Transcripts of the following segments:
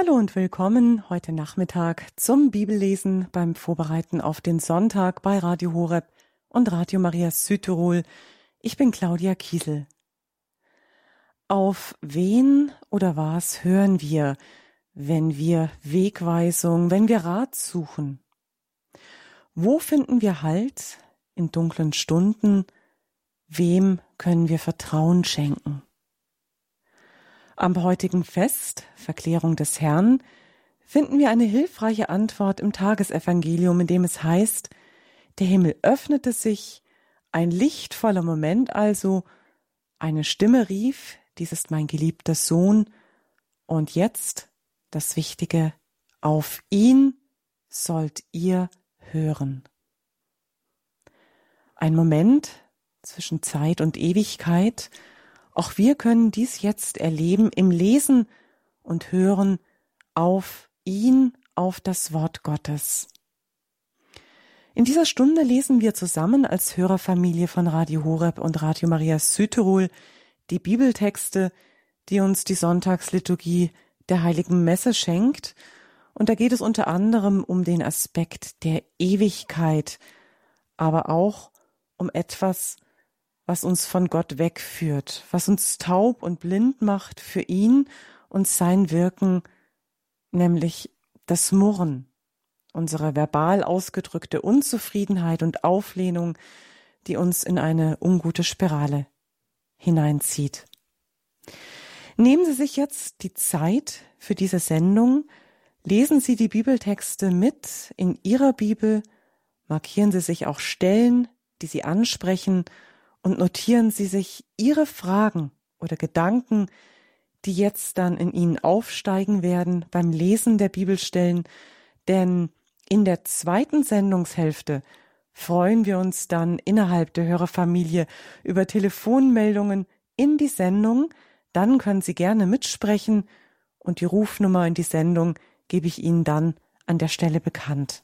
Hallo und willkommen heute Nachmittag zum Bibellesen beim Vorbereiten auf den Sonntag bei Radio Horeb und Radio Maria Südtirol. Ich bin Claudia Kiesel. Auf wen oder was hören wir, wenn wir Wegweisung, wenn wir Rat suchen? Wo finden wir Halt in dunklen Stunden? Wem können wir Vertrauen schenken? Am heutigen Fest, Verklärung des Herrn, finden wir eine hilfreiche Antwort im Tagesevangelium, in dem es heißt, der Himmel öffnete sich, ein lichtvoller Moment also, eine Stimme rief, dies ist mein geliebter Sohn, und jetzt das Wichtige, auf ihn sollt ihr hören. Ein Moment zwischen Zeit und Ewigkeit, auch wir können dies jetzt erleben im Lesen und Hören auf ihn, auf das Wort Gottes. In dieser Stunde lesen wir zusammen als Hörerfamilie von Radio Horeb und Radio Maria Südtirol die Bibeltexte, die uns die Sonntagsliturgie der heiligen Messe schenkt. Und da geht es unter anderem um den Aspekt der Ewigkeit, aber auch um etwas, was uns von Gott wegführt, was uns taub und blind macht für ihn und sein Wirken, nämlich das Murren, unsere verbal ausgedrückte Unzufriedenheit und Auflehnung, die uns in eine ungute Spirale hineinzieht. Nehmen Sie sich jetzt die Zeit für diese Sendung, lesen Sie die Bibeltexte mit in Ihrer Bibel, markieren Sie sich auch Stellen, die Sie ansprechen und notieren Sie sich Ihre Fragen oder Gedanken, die jetzt dann in Ihnen aufsteigen werden beim Lesen der Bibelstellen, denn in der zweiten Sendungshälfte freuen wir uns dann innerhalb der Hörerfamilie über Telefonmeldungen in die Sendung, dann können Sie gerne mitsprechen und die Rufnummer in die Sendung gebe ich Ihnen dann an der Stelle bekannt.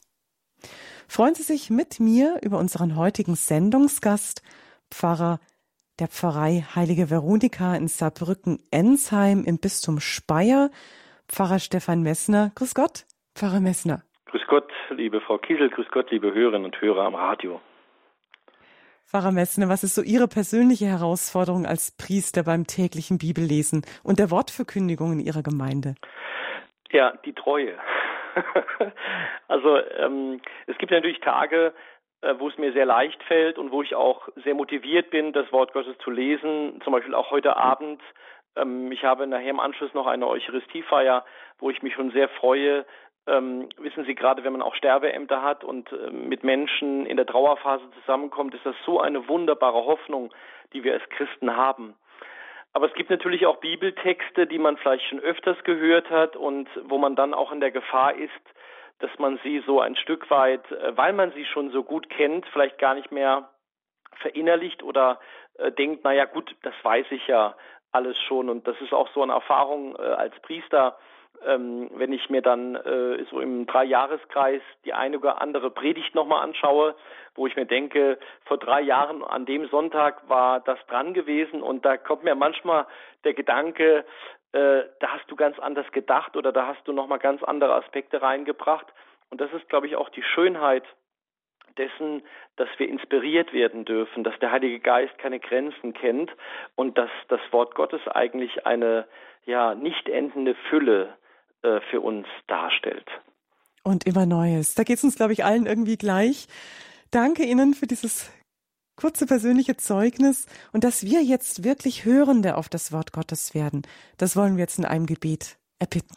Freuen Sie sich mit mir über unseren heutigen Sendungsgast Pfarrer der Pfarrei Heilige Veronika in Saarbrücken-Ensheim im Bistum Speyer, Pfarrer Stefan Messner. Grüß Gott, Pfarrer Messner. Grüß Gott, liebe Frau Kiesel, grüß Gott, liebe Hörerinnen und Hörer am Radio. Pfarrer Messner, was ist so Ihre persönliche Herausforderung als Priester beim täglichen Bibellesen und der Wortverkündigung in Ihrer Gemeinde? Ja, die Treue. also ähm, es gibt natürlich Tage, wo es mir sehr leicht fällt und wo ich auch sehr motiviert bin, das Wort Gottes zu lesen. Zum Beispiel auch heute Abend. Ähm, ich habe nachher im Anschluss noch eine Eucharistiefeier, wo ich mich schon sehr freue. Ähm, wissen Sie, gerade wenn man auch Sterbeämter hat und äh, mit Menschen in der Trauerphase zusammenkommt, ist das so eine wunderbare Hoffnung, die wir als Christen haben. Aber es gibt natürlich auch Bibeltexte, die man vielleicht schon öfters gehört hat und wo man dann auch in der Gefahr ist, dass man sie so ein Stück weit, äh, weil man sie schon so gut kennt, vielleicht gar nicht mehr verinnerlicht oder äh, denkt, naja gut, das weiß ich ja alles schon. Und das ist auch so eine Erfahrung äh, als Priester, ähm, wenn ich mir dann äh, so im Dreijahreskreis die eine oder andere Predigt nochmal anschaue, wo ich mir denke, vor drei Jahren an dem Sonntag war das dran gewesen und da kommt mir manchmal der Gedanke, äh, da hast du ganz anders gedacht oder da hast du nochmal ganz andere Aspekte reingebracht. Und das ist, glaube ich, auch die Schönheit dessen, dass wir inspiriert werden dürfen, dass der Heilige Geist keine Grenzen kennt und dass das Wort Gottes eigentlich eine ja nicht endende Fülle äh, für uns darstellt. Und immer Neues. Da geht es uns, glaube ich, allen irgendwie gleich. Danke Ihnen für dieses kurze persönliche Zeugnis und dass wir jetzt wirklich Hörende auf das Wort Gottes werden. Das wollen wir jetzt in einem Gebet erbitten.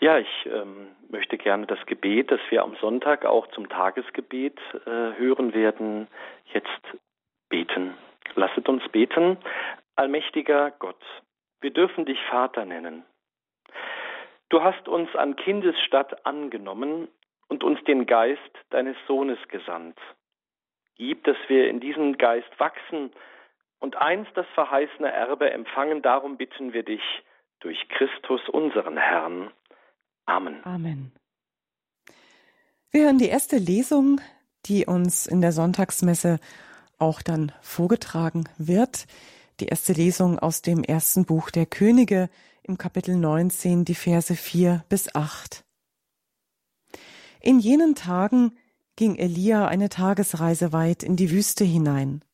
Ja, ich ähm, möchte gerne das Gebet, das wir am Sonntag auch zum Tagesgebet äh, hören werden, jetzt beten. Lasset uns beten. Allmächtiger Gott, wir dürfen dich Vater nennen. Du hast uns an Kindesstatt angenommen und uns den Geist deines Sohnes gesandt gibt, dass wir in diesem Geist wachsen und einst das verheißene Erbe empfangen. Darum bitten wir dich durch Christus, unseren Herrn. Amen. Amen. Wir hören die erste Lesung, die uns in der Sonntagsmesse auch dann vorgetragen wird. Die erste Lesung aus dem ersten Buch der Könige im Kapitel 19 die Verse 4 bis 8. In jenen Tagen ging Elia eine Tagesreise weit in die Wüste hinein.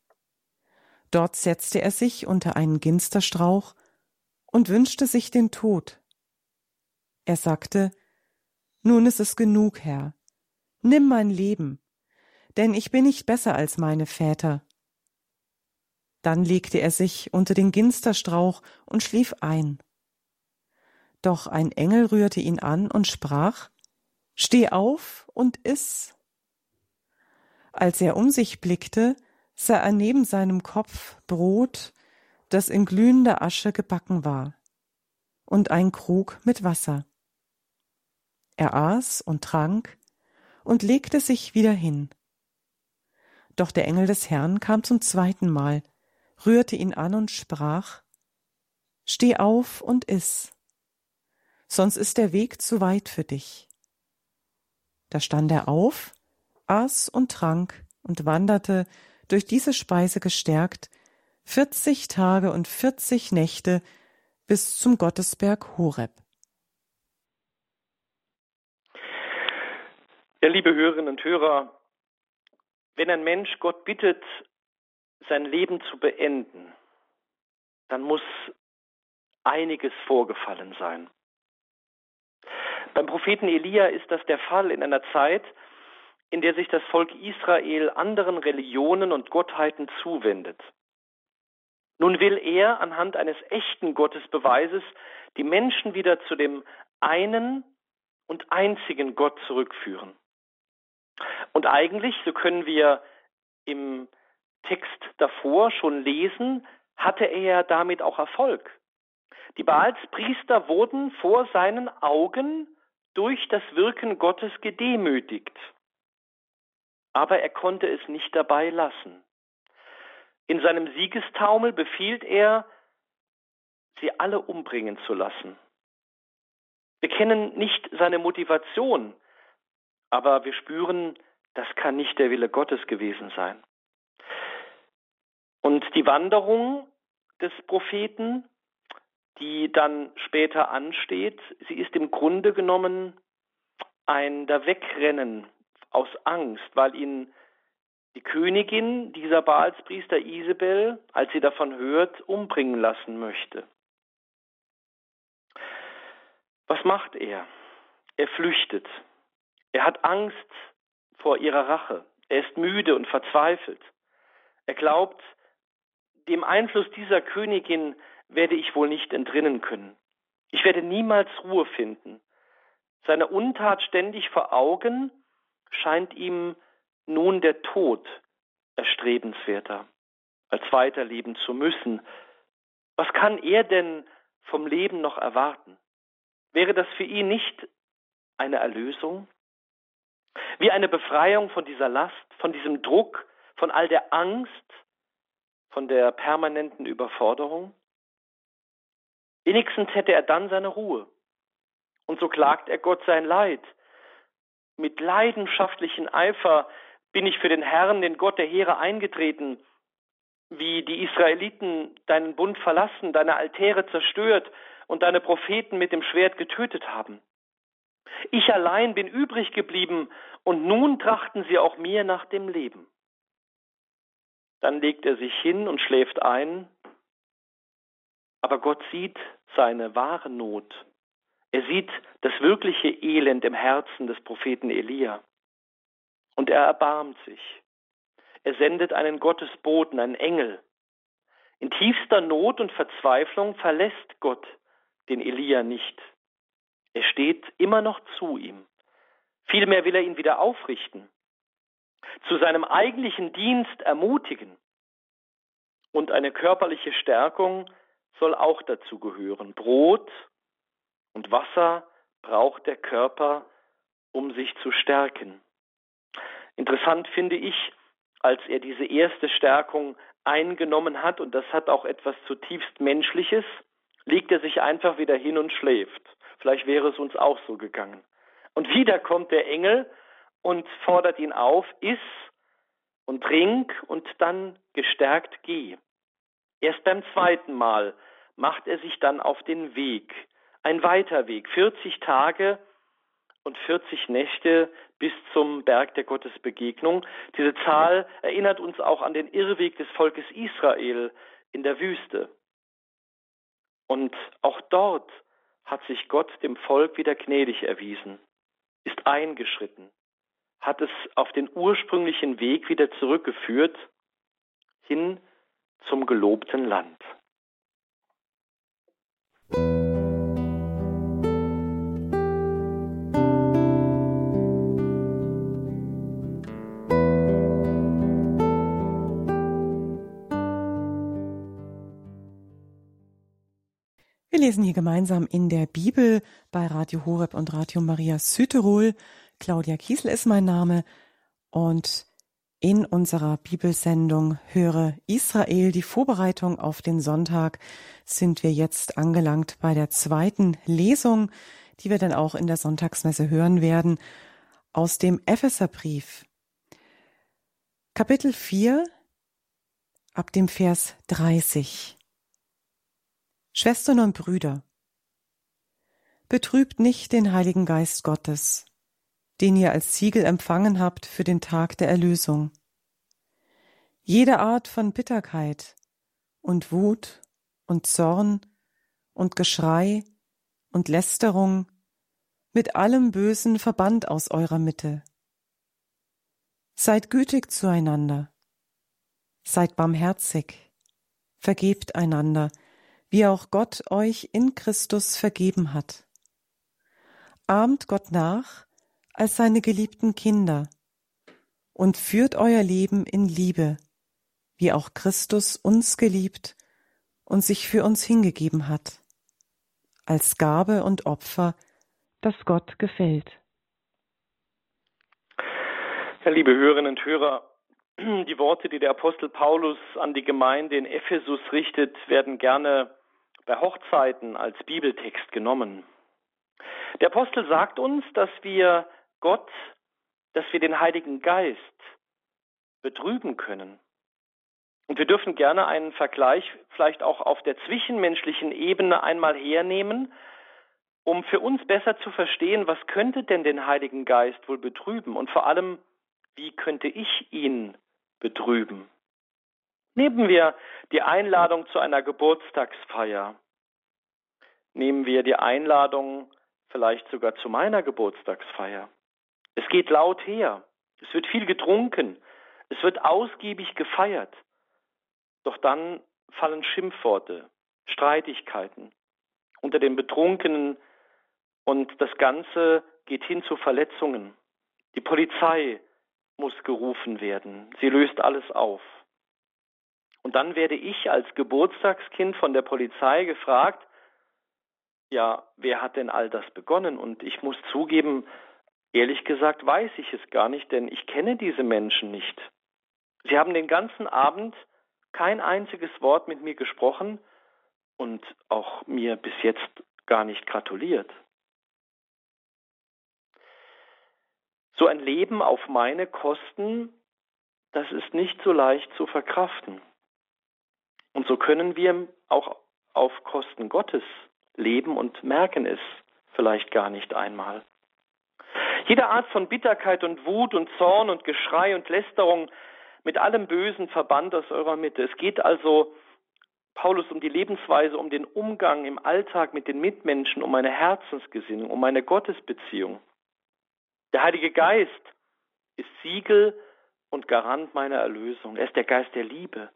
Dort setzte er sich unter einen Ginsterstrauch und wünschte sich den Tod. Er sagte, Nun ist es genug, Herr, nimm mein Leben, denn ich bin nicht besser als meine Väter. Dann legte er sich unter den Ginsterstrauch und schlief ein. Doch ein Engel rührte ihn an und sprach, Steh auf und iss. Als er um sich blickte, sah er neben seinem Kopf Brot, das in glühender Asche gebacken war, und ein Krug mit Wasser. Er aß und trank und legte sich wieder hin. Doch der Engel des Herrn kam zum zweiten Mal, rührte ihn an und sprach Steh auf und iss, sonst ist der Weg zu weit für dich. Da stand er auf, aß und trank und wanderte, durch diese Speise gestärkt, vierzig Tage und vierzig Nächte bis zum Gottesberg Horeb. Ja, liebe Hörerinnen und Hörer, wenn ein Mensch Gott bittet, sein Leben zu beenden, dann muss einiges vorgefallen sein. Beim Propheten Elia ist das der Fall in einer Zeit, in der sich das Volk Israel anderen Religionen und Gottheiten zuwendet. Nun will er anhand eines echten Gottesbeweises die Menschen wieder zu dem einen und einzigen Gott zurückführen. Und eigentlich, so können wir im Text davor schon lesen, hatte er damit auch Erfolg. Die Baalspriester wurden vor seinen Augen durch das Wirken Gottes gedemütigt. Aber er konnte es nicht dabei lassen. In seinem Siegestaumel befiehlt er, sie alle umbringen zu lassen. Wir kennen nicht seine Motivation, aber wir spüren, das kann nicht der Wille Gottes gewesen sein. Und die Wanderung des Propheten, die dann später ansteht, sie ist im Grunde genommen ein Wegrennen aus Angst, weil ihn die Königin dieser Baalspriester Isabel, als sie davon hört, umbringen lassen möchte. Was macht er? Er flüchtet. Er hat Angst vor ihrer Rache. Er ist müde und verzweifelt. Er glaubt, dem Einfluss dieser Königin werde ich wohl nicht entrinnen können. Ich werde niemals Ruhe finden. Seine Untat ständig vor Augen scheint ihm nun der Tod erstrebenswerter, als weiterleben zu müssen. Was kann er denn vom Leben noch erwarten? Wäre das für ihn nicht eine Erlösung? Wie eine Befreiung von dieser Last, von diesem Druck, von all der Angst, von der permanenten Überforderung? Wenigstens hätte er dann seine Ruhe. Und so klagt er Gott sein Leid. Mit leidenschaftlichem Eifer bin ich für den Herrn, den Gott der Heere, eingetreten, wie die Israeliten deinen Bund verlassen, deine Altäre zerstört und deine Propheten mit dem Schwert getötet haben. Ich allein bin übrig geblieben, und nun trachten sie auch mir nach dem Leben. Dann legt er sich hin und schläft ein, aber Gott sieht seine wahre Not. Er sieht das wirkliche Elend im Herzen des Propheten Elia. Und er erbarmt sich. Er sendet einen Gottesboten, einen Engel. In tiefster Not und Verzweiflung verlässt Gott den Elia nicht. Er steht immer noch zu ihm. Vielmehr will er ihn wieder aufrichten, zu seinem eigentlichen Dienst ermutigen. Und eine körperliche Stärkung soll auch dazu gehören. Brot und Wasser braucht der Körper, um sich zu stärken. Interessant finde ich, als er diese erste Stärkung eingenommen hat, und das hat auch etwas zutiefst Menschliches, legt er sich einfach wieder hin und schläft. Vielleicht wäre es uns auch so gegangen. Und wieder kommt der Engel und fordert ihn auf, iss und trink und dann gestärkt geh. Erst beim zweiten Mal macht er sich dann auf den Weg. Ein weiter Weg, 40 Tage und 40 Nächte bis zum Berg der Gottesbegegnung. Diese Zahl erinnert uns auch an den Irrweg des Volkes Israel in der Wüste. Und auch dort hat sich Gott dem Volk wieder gnädig erwiesen, ist eingeschritten, hat es auf den ursprünglichen Weg wieder zurückgeführt, hin zum gelobten Land. Lesen hier gemeinsam in der Bibel bei Radio Horeb und Radio Maria Südtirol. Claudia Kiesel ist mein Name und in unserer Bibelsendung Höre Israel, die Vorbereitung auf den Sonntag, sind wir jetzt angelangt bei der zweiten Lesung, die wir dann auch in der Sonntagsmesse hören werden, aus dem Epheserbrief. Kapitel 4 ab dem Vers 30. Schwestern und Brüder, betrübt nicht den Heiligen Geist Gottes, den ihr als Siegel empfangen habt für den Tag der Erlösung. Jede Art von Bitterkeit und Wut und Zorn und Geschrei und Lästerung mit allem Bösen verbannt aus eurer Mitte. Seid gütig zueinander, seid barmherzig, vergebt einander, wie auch Gott euch in Christus vergeben hat. Ahmt Gott nach als seine geliebten Kinder und führt euer Leben in Liebe, wie auch Christus uns geliebt und sich für uns hingegeben hat, als Gabe und Opfer, das Gott gefällt. Ja, liebe Hörerinnen und Hörer, die Worte, die der Apostel Paulus an die Gemeinde in Ephesus richtet, werden gerne bei Hochzeiten als Bibeltext genommen. Der Apostel sagt uns, dass wir Gott, dass wir den Heiligen Geist betrüben können. Und wir dürfen gerne einen Vergleich vielleicht auch auf der zwischenmenschlichen Ebene einmal hernehmen, um für uns besser zu verstehen, was könnte denn den Heiligen Geist wohl betrüben und vor allem, wie könnte ich ihn betrüben? Nehmen wir die Einladung zu einer Geburtstagsfeier. Nehmen wir die Einladung vielleicht sogar zu meiner Geburtstagsfeier. Es geht laut her. Es wird viel getrunken. Es wird ausgiebig gefeiert. Doch dann fallen Schimpfworte, Streitigkeiten unter den Betrunkenen und das Ganze geht hin zu Verletzungen. Die Polizei muss gerufen werden. Sie löst alles auf. Und dann werde ich als Geburtstagskind von der Polizei gefragt, ja, wer hat denn all das begonnen? Und ich muss zugeben, ehrlich gesagt weiß ich es gar nicht, denn ich kenne diese Menschen nicht. Sie haben den ganzen Abend kein einziges Wort mit mir gesprochen und auch mir bis jetzt gar nicht gratuliert. So ein Leben auf meine Kosten, das ist nicht so leicht zu verkraften. Und so können wir auch auf Kosten Gottes leben und merken es vielleicht gar nicht einmal. Jede Art von Bitterkeit und Wut und Zorn und Geschrei und Lästerung mit allem Bösen verbannt aus eurer Mitte. Es geht also Paulus um die Lebensweise, um den Umgang im Alltag mit den Mitmenschen, um meine Herzensgesinnung, um meine Gottesbeziehung. Der Heilige Geist ist Siegel und Garant meiner Erlösung. Er ist der Geist der Liebe.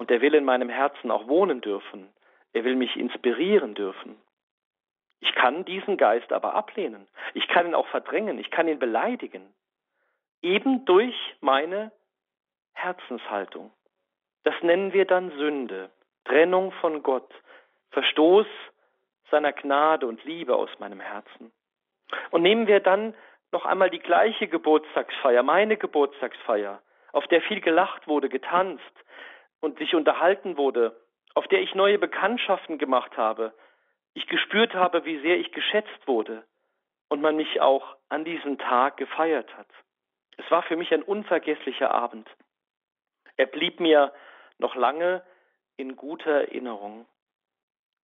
Und er will in meinem Herzen auch wohnen dürfen. Er will mich inspirieren dürfen. Ich kann diesen Geist aber ablehnen. Ich kann ihn auch verdrängen. Ich kann ihn beleidigen. Eben durch meine Herzenshaltung. Das nennen wir dann Sünde, Trennung von Gott, Verstoß seiner Gnade und Liebe aus meinem Herzen. Und nehmen wir dann noch einmal die gleiche Geburtstagsfeier, meine Geburtstagsfeier, auf der viel gelacht wurde, getanzt, und sich unterhalten wurde, auf der ich neue Bekanntschaften gemacht habe, ich gespürt habe, wie sehr ich geschätzt wurde und man mich auch an diesem Tag gefeiert hat. Es war für mich ein unvergesslicher Abend. Er blieb mir noch lange in guter Erinnerung.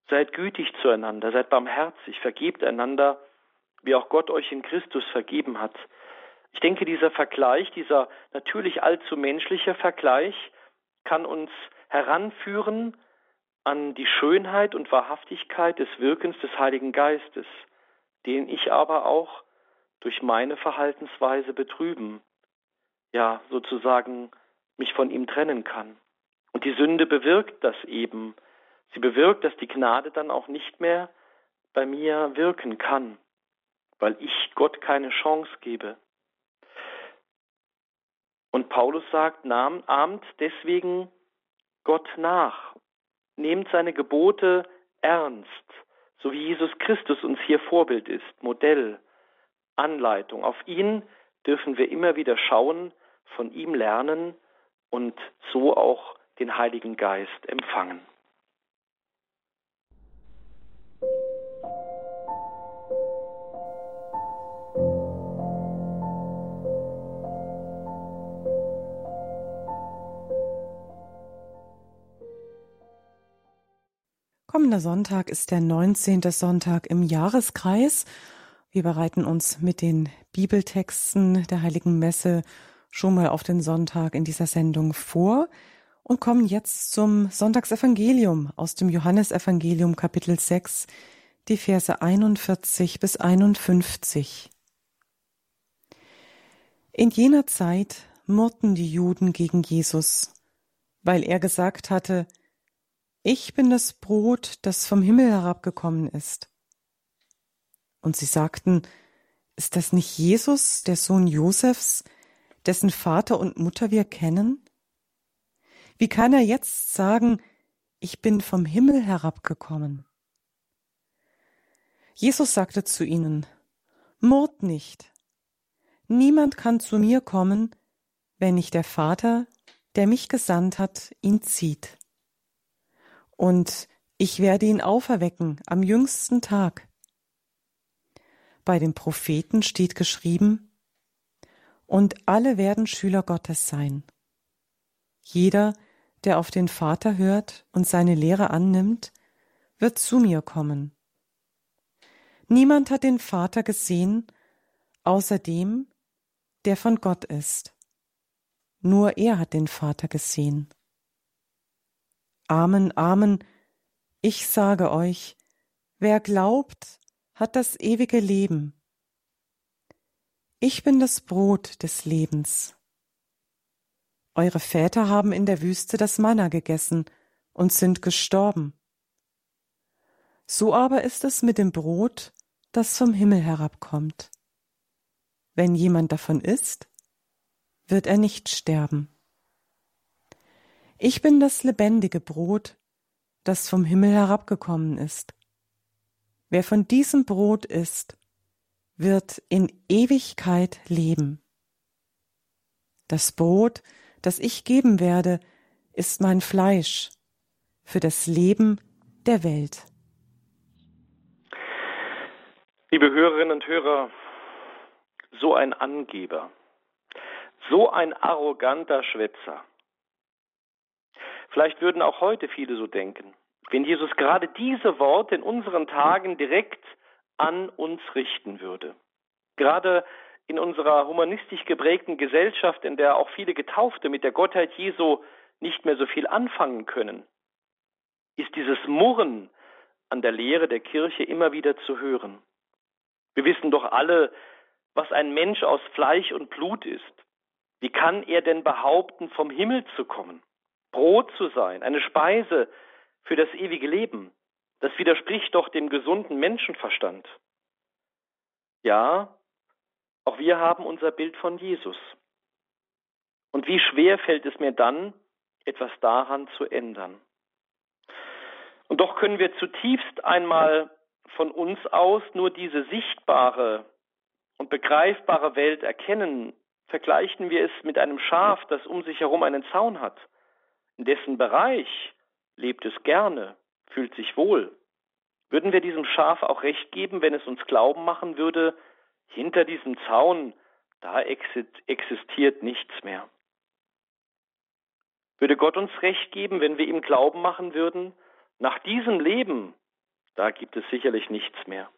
Seid gütig zueinander, seid barmherzig, vergebt einander, wie auch Gott euch in Christus vergeben hat. Ich denke, dieser Vergleich, dieser natürlich allzu menschliche Vergleich, kann uns heranführen an die Schönheit und Wahrhaftigkeit des Wirkens des Heiligen Geistes, den ich aber auch durch meine Verhaltensweise betrüben, ja sozusagen mich von ihm trennen kann. Und die Sünde bewirkt das eben. Sie bewirkt, dass die Gnade dann auch nicht mehr bei mir wirken kann, weil ich Gott keine Chance gebe. Und Paulus sagt, ahmt deswegen Gott nach, nehmt seine Gebote ernst, so wie Jesus Christus uns hier Vorbild ist, Modell, Anleitung. Auf ihn dürfen wir immer wieder schauen, von ihm lernen und so auch den Heiligen Geist empfangen. Kommender Sonntag ist der 19. Sonntag im Jahreskreis. Wir bereiten uns mit den Bibeltexten der Heiligen Messe schon mal auf den Sonntag in dieser Sendung vor und kommen jetzt zum Sonntagsevangelium aus dem Johannesevangelium Kapitel 6, die Verse 41 bis 51. In jener Zeit murrten die Juden gegen Jesus, weil er gesagt hatte, ich bin das Brot, das vom Himmel herabgekommen ist. Und sie sagten, ist das nicht Jesus, der Sohn Josefs, dessen Vater und Mutter wir kennen? Wie kann er jetzt sagen, ich bin vom Himmel herabgekommen? Jesus sagte zu ihnen, Murrt nicht. Niemand kann zu mir kommen, wenn nicht der Vater, der mich gesandt hat, ihn zieht und ich werde ihn auferwecken am jüngsten Tag. Bei den Propheten steht geschrieben, und alle werden Schüler Gottes sein. Jeder, der auf den Vater hört und seine Lehre annimmt, wird zu mir kommen. Niemand hat den Vater gesehen, außer dem, der von Gott ist. Nur er hat den Vater gesehen. Amen, Amen. Ich sage euch, wer glaubt, hat das ewige Leben. Ich bin das Brot des Lebens. Eure Väter haben in der Wüste das Manna gegessen und sind gestorben. So aber ist es mit dem Brot, das vom Himmel herabkommt. Wenn jemand davon isst, wird er nicht sterben. Ich bin das lebendige Brot, das vom Himmel herabgekommen ist. Wer von diesem Brot isst, wird in Ewigkeit leben. Das Brot, das ich geben werde, ist mein Fleisch für das Leben der Welt. Liebe Hörerinnen und Hörer, so ein Angeber, so ein arroganter Schwätzer, Vielleicht würden auch heute viele so denken. Wenn Jesus gerade diese Worte in unseren Tagen direkt an uns richten würde. Gerade in unserer humanistisch geprägten Gesellschaft, in der auch viele Getaufte mit der Gottheit Jesu nicht mehr so viel anfangen können, ist dieses Murren an der Lehre der Kirche immer wieder zu hören. Wir wissen doch alle, was ein Mensch aus Fleisch und Blut ist. Wie kann er denn behaupten, vom Himmel zu kommen? Brot zu sein, eine Speise für das ewige Leben. Das widerspricht doch dem gesunden Menschenverstand. Ja, auch wir haben unser Bild von Jesus. Und wie schwer fällt es mir dann, etwas daran zu ändern? Und doch können wir zutiefst einmal von uns aus nur diese sichtbare und begreifbare Welt erkennen. Vergleichen wir es mit einem Schaf, das um sich herum einen Zaun hat in dessen Bereich lebt es gerne, fühlt sich wohl. Würden wir diesem Schaf auch recht geben, wenn es uns glauben machen würde, hinter diesem Zaun, da existiert nichts mehr? Würde Gott uns recht geben, wenn wir ihm glauben machen würden, nach diesem Leben da gibt es sicherlich nichts mehr.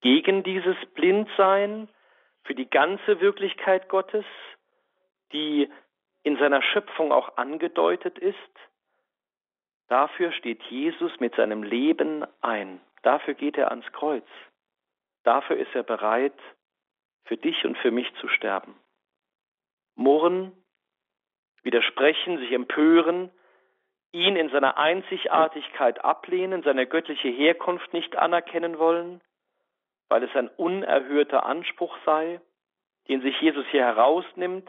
Gegen dieses Blindsein für die ganze Wirklichkeit Gottes, die in seiner Schöpfung auch angedeutet ist, dafür steht Jesus mit seinem Leben ein. Dafür geht er ans Kreuz. Dafür ist er bereit, für dich und für mich zu sterben. Murren, widersprechen, sich empören, ihn in seiner Einzigartigkeit ablehnen, seine göttliche Herkunft nicht anerkennen wollen, weil es ein unerhörter Anspruch sei, den sich Jesus hier herausnimmt,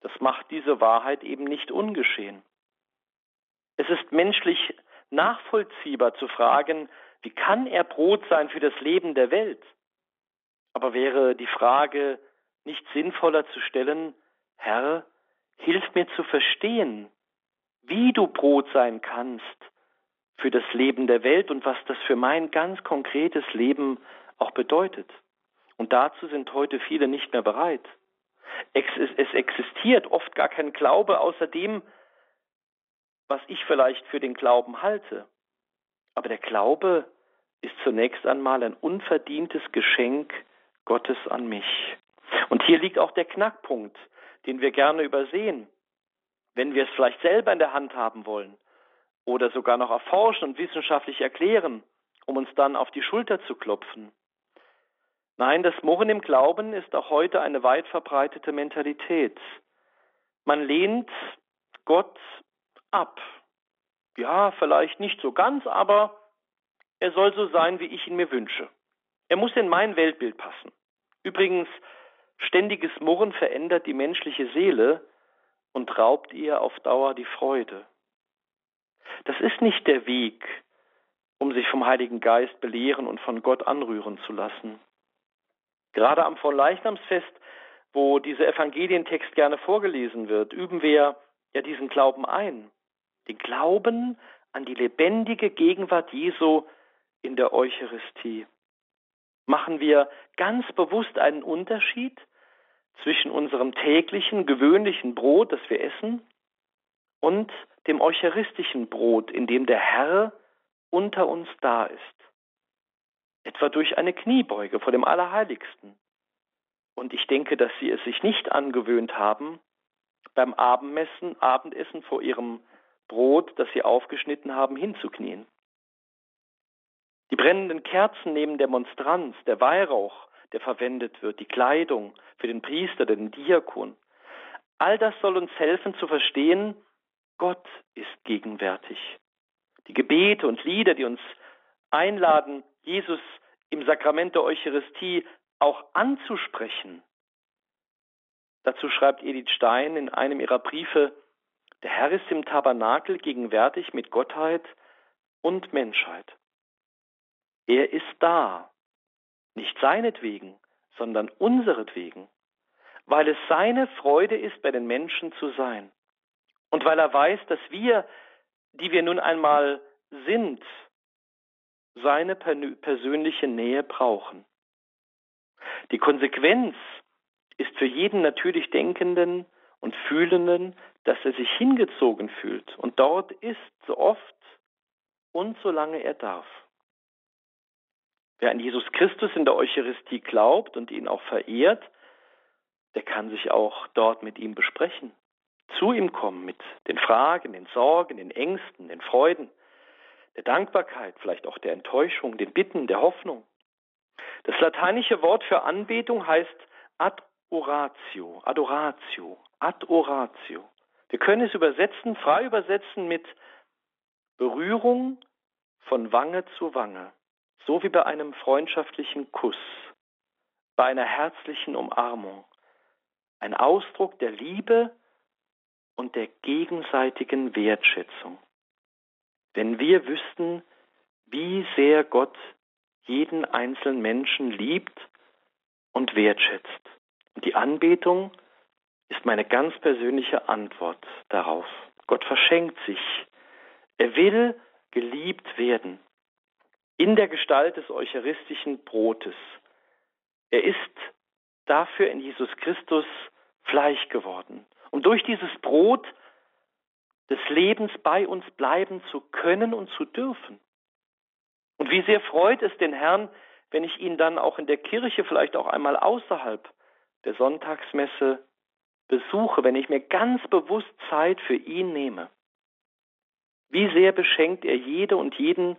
das macht diese Wahrheit eben nicht ungeschehen. Es ist menschlich nachvollziehbar zu fragen, wie kann er Brot sein für das Leben der Welt? Aber wäre die Frage nicht sinnvoller zu stellen, Herr, hilf mir zu verstehen, wie du Brot sein kannst für das Leben der Welt und was das für mein ganz konkretes Leben auch bedeutet. Und dazu sind heute viele nicht mehr bereit. Es existiert oft gar kein Glaube außer dem, was ich vielleicht für den Glauben halte. Aber der Glaube ist zunächst einmal ein unverdientes Geschenk Gottes an mich. Und hier liegt auch der Knackpunkt, den wir gerne übersehen, wenn wir es vielleicht selber in der Hand haben wollen oder sogar noch erforschen und wissenschaftlich erklären, um uns dann auf die Schulter zu klopfen. Nein, das Murren im Glauben ist auch heute eine weit verbreitete Mentalität. Man lehnt Gott ab. Ja, vielleicht nicht so ganz, aber er soll so sein, wie ich ihn mir wünsche. Er muss in mein Weltbild passen. Übrigens, ständiges Murren verändert die menschliche Seele und raubt ihr auf Dauer die Freude. Das ist nicht der Weg, um sich vom Heiligen Geist belehren und von Gott anrühren zu lassen. Gerade am Vorleichnamsfest, wo dieser Evangelientext gerne vorgelesen wird, üben wir ja diesen Glauben ein. Den Glauben an die lebendige Gegenwart Jesu in der Eucharistie. Machen wir ganz bewusst einen Unterschied zwischen unserem täglichen, gewöhnlichen Brot, das wir essen, und dem eucharistischen Brot, in dem der Herr unter uns da ist. Etwa durch eine Kniebeuge vor dem Allerheiligsten. Und ich denke, dass sie es sich nicht angewöhnt haben, beim Abendmessen, Abendessen vor ihrem Brot, das sie aufgeschnitten haben, hinzuknien. Die brennenden Kerzen neben der Monstranz, der Weihrauch, der verwendet wird, die Kleidung für den Priester, den Diakon. All das soll uns helfen zu verstehen, Gott ist gegenwärtig. Die Gebete und Lieder, die uns einladen, Jesus im Sakrament der Eucharistie auch anzusprechen. Dazu schreibt Edith Stein in einem ihrer Briefe, der Herr ist im Tabernakel gegenwärtig mit Gottheit und Menschheit. Er ist da, nicht seinetwegen, sondern unseretwegen, weil es seine Freude ist, bei den Menschen zu sein. Und weil er weiß, dass wir, die wir nun einmal sind, seine persönliche Nähe brauchen. Die Konsequenz ist für jeden natürlich Denkenden und Fühlenden, dass er sich hingezogen fühlt und dort ist, so oft und solange er darf. Wer an Jesus Christus in der Eucharistie glaubt und ihn auch verehrt, der kann sich auch dort mit ihm besprechen, zu ihm kommen mit den Fragen, den Sorgen, den Ängsten, den Freuden, der Dankbarkeit, vielleicht auch der Enttäuschung, den Bitten, der Hoffnung. Das lateinische Wort für Anbetung heißt ad oratio, adoratio, ad oratio. Wir können es übersetzen, frei übersetzen mit Berührung von Wange zu Wange so wie bei einem freundschaftlichen Kuss, bei einer herzlichen Umarmung, ein Ausdruck der Liebe und der gegenseitigen Wertschätzung. Wenn wir wüssten, wie sehr Gott jeden einzelnen Menschen liebt und wertschätzt. Und die Anbetung ist meine ganz persönliche Antwort darauf. Gott verschenkt sich. Er will geliebt werden in der Gestalt des eucharistischen Brotes. Er ist dafür in Jesus Christus Fleisch geworden, um durch dieses Brot des Lebens bei uns bleiben zu können und zu dürfen. Und wie sehr freut es den Herrn, wenn ich ihn dann auch in der Kirche, vielleicht auch einmal außerhalb der Sonntagsmesse besuche, wenn ich mir ganz bewusst Zeit für ihn nehme. Wie sehr beschenkt er jede und jeden,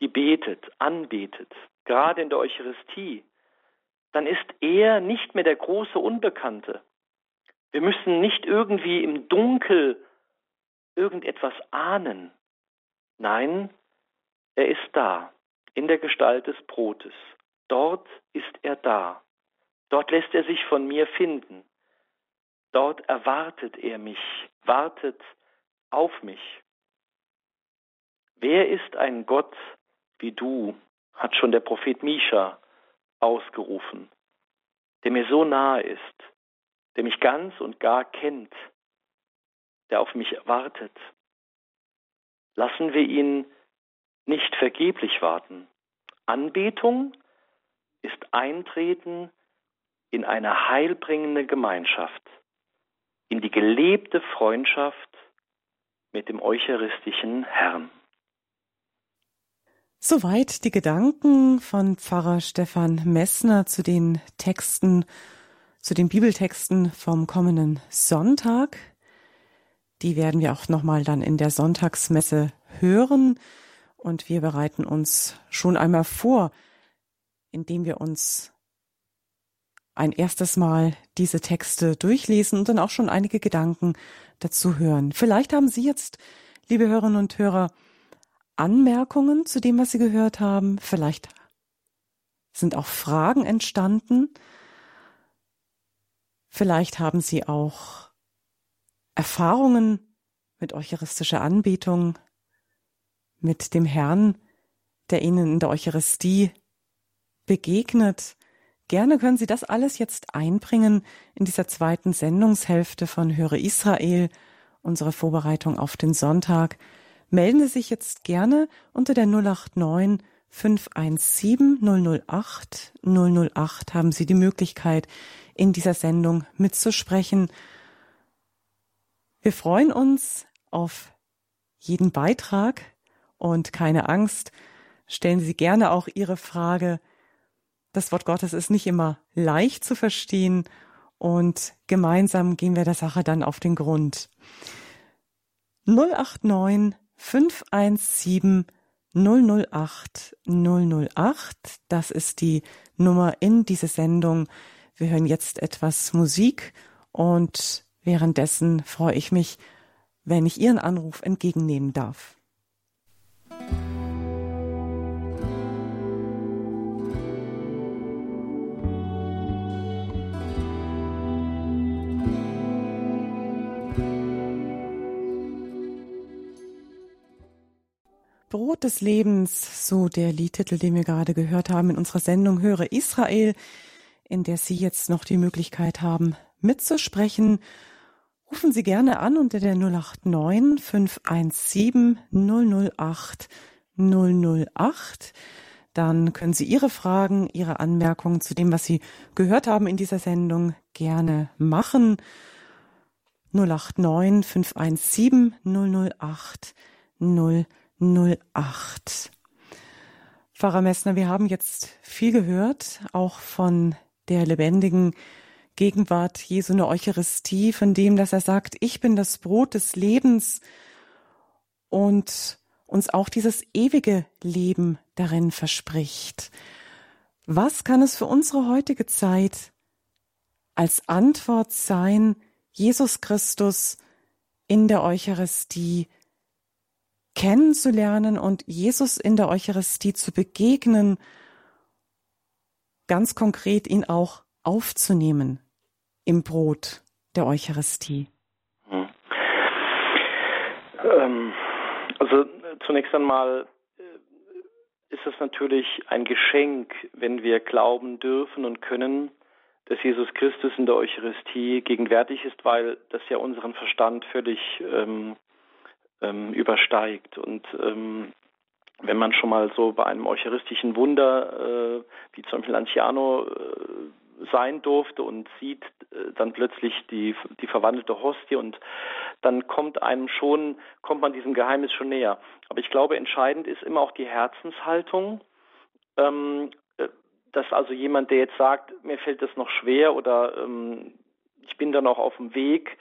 die betet, anbetet, gerade in der Eucharistie, dann ist er nicht mehr der große Unbekannte. Wir müssen nicht irgendwie im Dunkel irgendetwas ahnen. Nein, er ist da, in der Gestalt des Brotes. Dort ist er da. Dort lässt er sich von mir finden. Dort erwartet er mich, wartet auf mich. Wer ist ein Gott wie du, hat schon der Prophet Misha ausgerufen, der mir so nahe ist, der mich ganz und gar kennt, der auf mich wartet. Lassen wir ihn nicht vergeblich warten. Anbetung ist Eintreten in eine heilbringende Gemeinschaft, in die gelebte Freundschaft mit dem eucharistischen Herrn. Soweit die Gedanken von Pfarrer Stefan Messner zu den Texten, zu den Bibeltexten vom kommenden Sonntag. Die werden wir auch nochmal dann in der Sonntagsmesse hören. Und wir bereiten uns schon einmal vor, indem wir uns ein erstes Mal diese Texte durchlesen und dann auch schon einige Gedanken dazu hören. Vielleicht haben Sie jetzt, liebe Hörerinnen und Hörer, Anmerkungen zu dem, was Sie gehört haben. Vielleicht sind auch Fragen entstanden. Vielleicht haben Sie auch Erfahrungen mit eucharistischer Anbetung, mit dem Herrn, der Ihnen in der Eucharistie begegnet. Gerne können Sie das alles jetzt einbringen in dieser zweiten Sendungshälfte von Höre Israel, unsere Vorbereitung auf den Sonntag melden Sie sich jetzt gerne unter der 089 517 008 008 haben Sie die Möglichkeit, in dieser Sendung mitzusprechen. Wir freuen uns auf jeden Beitrag und keine Angst, stellen Sie gerne auch Ihre Frage. Das Wort Gottes ist nicht immer leicht zu verstehen und gemeinsam gehen wir der Sache dann auf den Grund. 089 517 008 008. Das ist die Nummer in diese Sendung. Wir hören jetzt etwas Musik und währenddessen freue ich mich, wenn ich Ihren Anruf entgegennehmen darf. Brot des Lebens, so der Liedtitel, den wir gerade gehört haben in unserer Sendung Höre Israel, in der Sie jetzt noch die Möglichkeit haben, mitzusprechen. Rufen Sie gerne an unter der 089 517 008 008. Dann können Sie Ihre Fragen, Ihre Anmerkungen zu dem, was Sie gehört haben in dieser Sendung, gerne machen. 089 517 008 008. 08. Pfarrer Messner, wir haben jetzt viel gehört, auch von der lebendigen Gegenwart Jesu in der Eucharistie, von dem, dass er sagt, ich bin das Brot des Lebens und uns auch dieses ewige Leben darin verspricht. Was kann es für unsere heutige Zeit als Antwort sein, Jesus Christus in der Eucharistie kennenzulernen und Jesus in der Eucharistie zu begegnen, ganz konkret ihn auch aufzunehmen im Brot der Eucharistie? Hm. Ähm, also zunächst einmal äh, ist es natürlich ein Geschenk, wenn wir glauben dürfen und können, dass Jesus Christus in der Eucharistie gegenwärtig ist, weil das ja unseren Verstand völlig ähm, ähm, übersteigt. Und ähm, wenn man schon mal so bei einem eucharistischen Wunder, äh, wie zum Beispiel Lanciano, äh, sein durfte und sieht äh, dann plötzlich die, die verwandelte Hostie und dann kommt einem schon, kommt man diesem Geheimnis schon näher. Aber ich glaube, entscheidend ist immer auch die Herzenshaltung. Ähm, äh, dass also jemand, der jetzt sagt, mir fällt das noch schwer oder ähm, ich bin da noch auf dem Weg,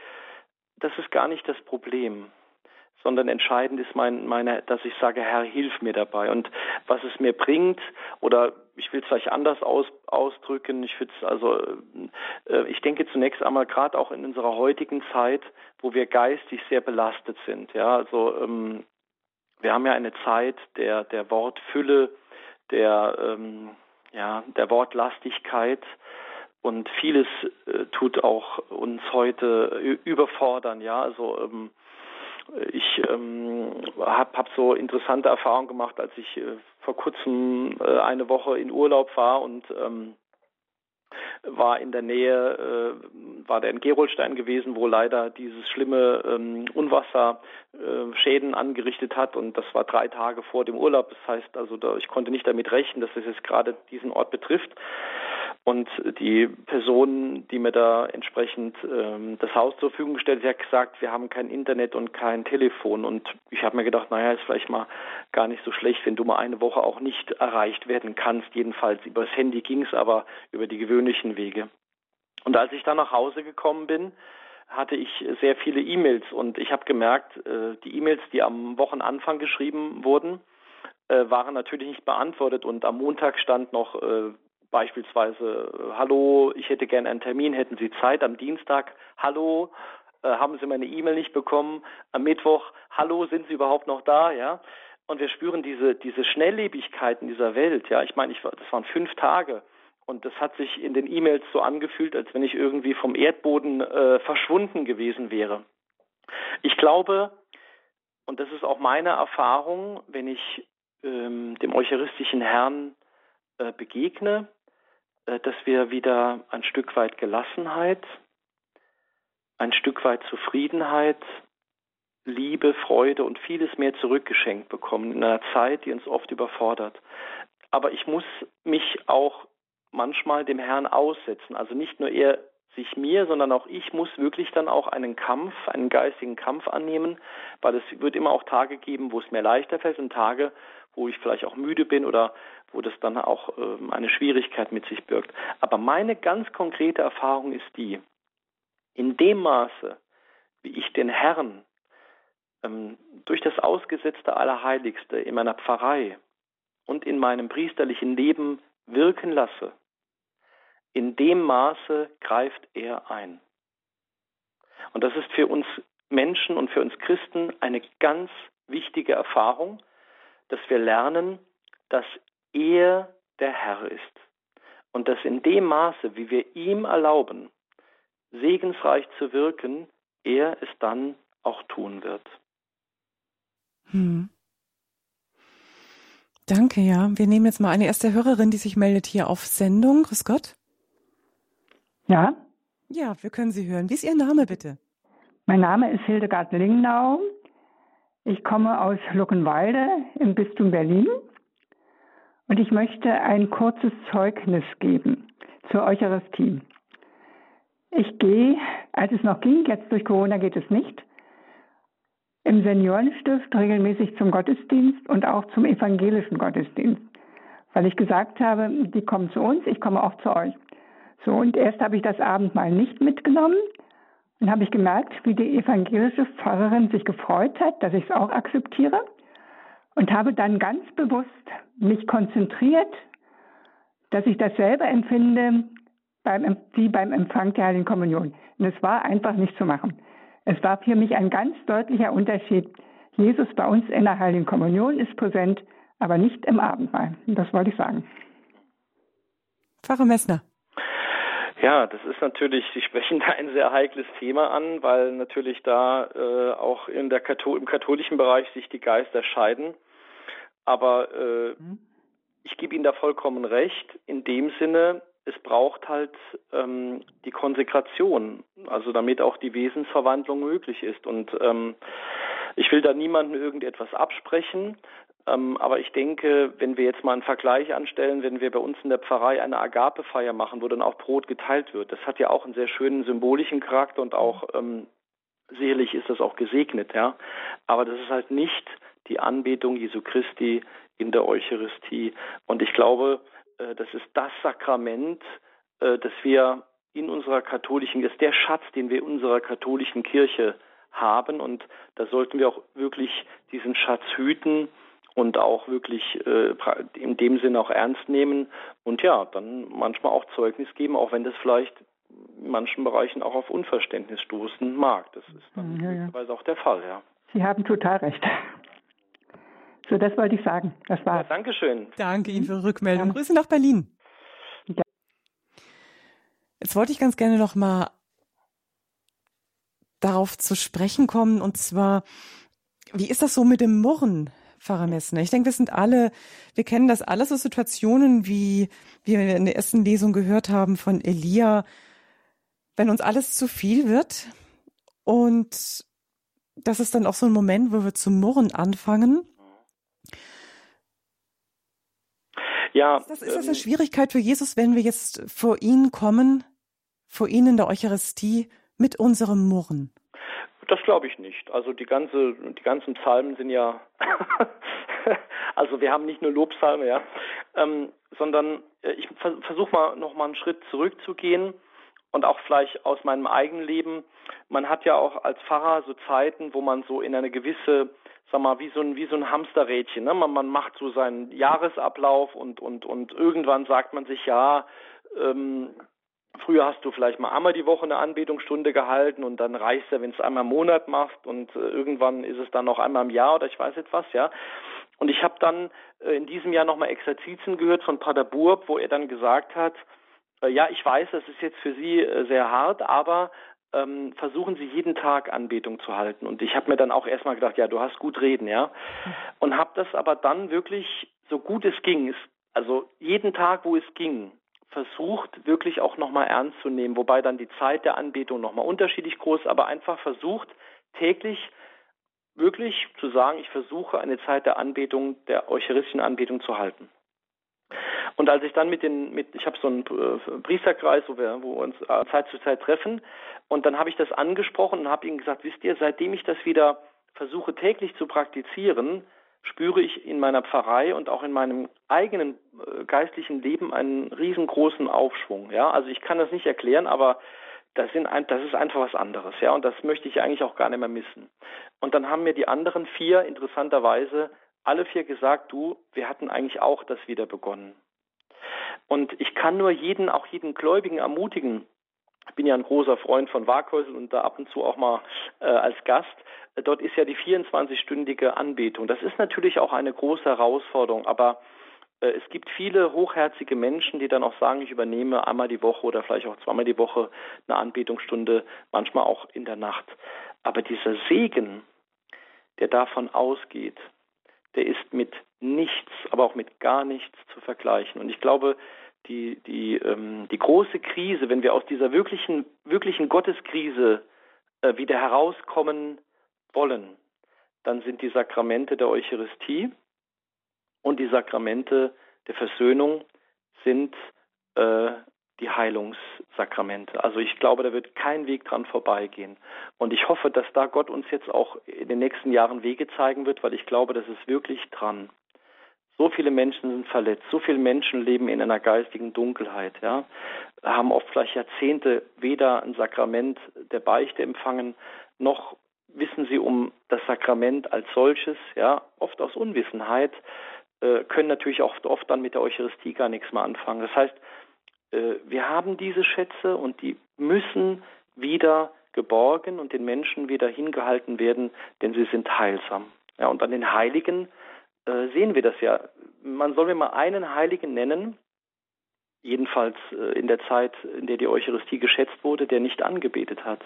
das ist gar nicht das Problem sondern entscheidend ist mein, meine, dass ich sage, Herr, hilf mir dabei. Und was es mir bringt, oder ich will es vielleicht anders aus, ausdrücken, ich würde also, äh, ich denke zunächst einmal gerade auch in unserer heutigen Zeit, wo wir geistig sehr belastet sind. Ja, also ähm, wir haben ja eine Zeit der, der Wortfülle, der, ähm, ja, der Wortlastigkeit. Und vieles äh, tut auch uns heute überfordern, ja. Also ähm, ich ähm, habe hab so interessante Erfahrungen gemacht, als ich äh, vor kurzem äh, eine Woche in Urlaub war und ähm, war in der Nähe, äh, war der in Gerolstein gewesen, wo leider dieses schlimme ähm, Unwasser äh, Schäden angerichtet hat und das war drei Tage vor dem Urlaub. Das heißt also, da, ich konnte nicht damit rechnen, dass es jetzt gerade diesen Ort betrifft. Und die Person, die mir da entsprechend ähm, das Haus zur Verfügung gestellt hat, hat gesagt, wir haben kein Internet und kein Telefon. Und ich habe mir gedacht, naja, ist vielleicht mal gar nicht so schlecht, wenn du mal eine Woche auch nicht erreicht werden kannst. Jedenfalls über das Handy ging es, aber über die gewöhnlichen Wege. Und als ich dann nach Hause gekommen bin, hatte ich sehr viele E-Mails und ich habe gemerkt, äh, die E-Mails, die am Wochenanfang geschrieben wurden, äh, waren natürlich nicht beantwortet und am Montag stand noch äh, beispielsweise, äh, hallo, ich hätte gerne einen Termin, hätten Sie Zeit am Dienstag, hallo, äh, haben Sie meine E-Mail nicht bekommen, am Mittwoch, hallo, sind Sie überhaupt noch da, ja? Und wir spüren diese, diese Schnelllebigkeit in dieser Welt, ja. Ich meine, ich, das waren fünf Tage. Und das hat sich in den E-Mails so angefühlt, als wenn ich irgendwie vom Erdboden äh, verschwunden gewesen wäre. Ich glaube, und das ist auch meine Erfahrung, wenn ich ähm, dem eucharistischen Herrn äh, begegne, dass wir wieder ein Stück weit Gelassenheit, ein Stück weit Zufriedenheit, Liebe, Freude und vieles mehr zurückgeschenkt bekommen in einer Zeit, die uns oft überfordert. Aber ich muss mich auch manchmal dem Herrn aussetzen. Also nicht nur er sich mir, sondern auch ich muss wirklich dann auch einen Kampf, einen geistigen Kampf annehmen, weil es wird immer auch Tage geben, wo es mir leichter fällt und Tage, wo ich vielleicht auch müde bin oder wo das dann auch ähm, eine Schwierigkeit mit sich birgt. Aber meine ganz konkrete Erfahrung ist die, in dem Maße, wie ich den Herrn ähm, durch das ausgesetzte Allerheiligste in meiner Pfarrei und in meinem priesterlichen Leben wirken lasse, in dem Maße greift er ein. Und das ist für uns Menschen und für uns Christen eine ganz wichtige Erfahrung, dass wir lernen, dass er der Herr ist und dass in dem Maße, wie wir ihm erlauben, segensreich zu wirken, er es dann auch tun wird. Hm. Danke, ja. Wir nehmen jetzt mal eine erste Hörerin, die sich meldet hier auf Sendung. Grüß Gott. Ja? Ja, wir können Sie hören. Wie ist Ihr Name bitte? Mein Name ist Hildegard Lingnau. Ich komme aus Luckenwalde im Bistum Berlin und ich möchte ein kurzes Zeugnis geben zur Eucharistie. Ich gehe, als es noch ging, jetzt durch Corona geht es nicht, im Seniorenstift regelmäßig zum Gottesdienst und auch zum evangelischen Gottesdienst, weil ich gesagt habe, die kommen zu uns, ich komme auch zu euch. So, und erst habe ich das Abendmahl nicht mitgenommen, dann habe ich gemerkt, wie die evangelische Pfarrerin sich gefreut hat, dass ich es auch akzeptiere und habe dann ganz bewusst mich konzentriert, dass ich dasselbe empfinde beim, wie beim Empfang der Heiligen Kommunion. Und es war einfach nicht zu machen. Es war für mich ein ganz deutlicher Unterschied. Jesus bei uns in der Heiligen Kommunion ist präsent, aber nicht im Abendmahl. Das wollte ich sagen. Pfarrer Messner. Ja, das ist natürlich, Sie sprechen da ein sehr heikles Thema an, weil natürlich da äh, auch in der Kathol im katholischen Bereich sich die Geister scheiden. Aber äh, mhm. ich gebe Ihnen da vollkommen recht, in dem Sinne, es braucht halt ähm, die Konsekration, also damit auch die Wesensverwandlung möglich ist. Und ähm, ich will da niemandem irgendetwas absprechen, Ähm, aber ich denke, wenn wir jetzt mal einen Vergleich anstellen, wenn wir bei uns in der Pfarrei eine Agapefeier machen, wo dann auch Brot geteilt wird, das hat ja auch einen sehr schönen symbolischen Charakter und auch ähm, sicherlich ist das auch gesegnet, ja. Aber das ist halt nicht die Anbetung Jesu Christi in der Eucharistie. Und ich glaube, äh, das ist das Sakrament, äh, das wir in unserer katholischen, das ist der Schatz, den wir in unserer katholischen Kirche haben. Und da sollten wir auch wirklich diesen Schatz hüten und auch wirklich äh, in dem Sinne auch ernst nehmen und ja, dann manchmal auch Zeugnis geben, auch wenn das vielleicht in manchen Bereichen auch auf Unverständnis stoßen mag. Das ist dann ja, ja. auch der Fall, ja. Sie haben total recht. So, das wollte ich sagen. Das war's. Ja, Dankeschön. Danke Ihnen für die Rückmeldung. Ja. Grüße nach Berlin. Ja. Jetzt wollte ich ganz gerne noch mal darauf zu sprechen kommen, und zwar, wie ist das so mit dem Murren, Pfarrer Messner? Ich denke, wir sind alle, wir kennen das alles so Situationen, wie, wie wir in der ersten Lesung gehört haben von Elia, wenn uns alles zu viel wird und das ist dann auch so ein Moment, wo wir zu murren anfangen. Ja, ist das, ist das eine ähm, Schwierigkeit für Jesus, wenn wir jetzt vor ihn kommen, vor ihn in der Eucharistie mit unserem Murren? Das glaube ich nicht. Also die ganze, die ganzen Psalmen sind ja, also wir haben nicht nur Lobpsalme, ja, ähm, sondern äh, ich versuche mal noch mal einen Schritt zurückzugehen und auch vielleicht aus meinem eigenen Leben. Man hat ja auch als Pfarrer so Zeiten, wo man so in eine gewisse, sag mal, wie so ein, wie so ein Hamsterrädchen, ne? man, man macht so seinen Jahresablauf und, und, und irgendwann sagt man sich, ja, ähm, Früher hast du vielleicht mal einmal die Woche eine Anbetungsstunde gehalten und dann reicht ja, wenn es einmal im Monat machst und äh, irgendwann ist es dann noch einmal im Jahr oder ich weiß etwas, ja. Und ich habe dann äh, in diesem Jahr nochmal Exerzitien gehört von Pater Burb, wo er dann gesagt hat, äh, ja, ich weiß, das ist jetzt für Sie äh, sehr hart, aber ähm, versuchen Sie jeden Tag Anbetung zu halten. Und ich habe mir dann auch erstmal gedacht, ja, du hast gut reden, ja. Und habe das aber dann wirklich so gut es ging, also jeden Tag, wo es ging, versucht, wirklich auch nochmal ernst zu nehmen, wobei dann die Zeit der Anbetung nochmal unterschiedlich groß, aber einfach versucht, täglich wirklich zu sagen, ich versuche eine Zeit der Anbetung, der eucharistischen Anbetung zu halten. Und als ich dann mit den, mit, ich habe so einen äh, Priesterkreis, wo wir, wo wir uns äh, Zeit zu Zeit treffen, und dann habe ich das angesprochen und habe ihnen gesagt, wisst ihr, seitdem ich das wieder versuche täglich zu praktizieren, spüre ich in meiner Pfarrei und auch in meinem eigenen äh, geistlichen Leben einen riesengroßen Aufschwung. Ja, also ich kann das nicht erklären, aber das, sind ein, das ist einfach was anderes. Ja, und das möchte ich eigentlich auch gar nicht mehr missen. Und dann haben mir die anderen vier interessanterweise alle vier gesagt, du, wir hatten eigentlich auch das wieder begonnen. Und ich kann nur jeden, auch jeden Gläubigen ermutigen, ich bin ja ein großer Freund von Waghäusel und da ab und zu auch mal äh, als Gast. Dort ist ja die 24-stündige Anbetung. Das ist natürlich auch eine große Herausforderung, aber äh, es gibt viele hochherzige Menschen, die dann auch sagen, ich übernehme einmal die Woche oder vielleicht auch zweimal die Woche eine Anbetungsstunde, manchmal auch in der Nacht. Aber dieser Segen, der davon ausgeht, der ist mit nichts, aber auch mit gar nichts zu vergleichen. Und ich glaube, die, die, ähm, die große Krise, wenn wir aus dieser wirklichen, wirklichen Gotteskrise äh, wieder herauskommen wollen, dann sind die Sakramente der Eucharistie und die Sakramente der Versöhnung sind äh, die Heilungssakramente. Also ich glaube, da wird kein Weg dran vorbeigehen. Und ich hoffe, dass da Gott uns jetzt auch in den nächsten Jahren Wege zeigen wird, weil ich glaube, das ist wirklich dran. So viele Menschen sind verletzt, so viele Menschen leben in einer geistigen Dunkelheit, ja, haben oft vielleicht Jahrzehnte weder ein Sakrament der Beichte empfangen, noch wissen sie um das Sakrament als solches, ja, oft aus Unwissenheit, äh, können natürlich auch oft dann mit der Eucharistie gar nichts mehr anfangen. Das heißt, äh, wir haben diese Schätze und die müssen wieder geborgen und den Menschen wieder hingehalten werden, denn sie sind heilsam. Ja, und an den Heiligen äh, sehen wir das ja. Man soll mir mal einen Heiligen nennen, jedenfalls äh, in der Zeit, in der die Eucharistie geschätzt wurde, der nicht angebetet hat,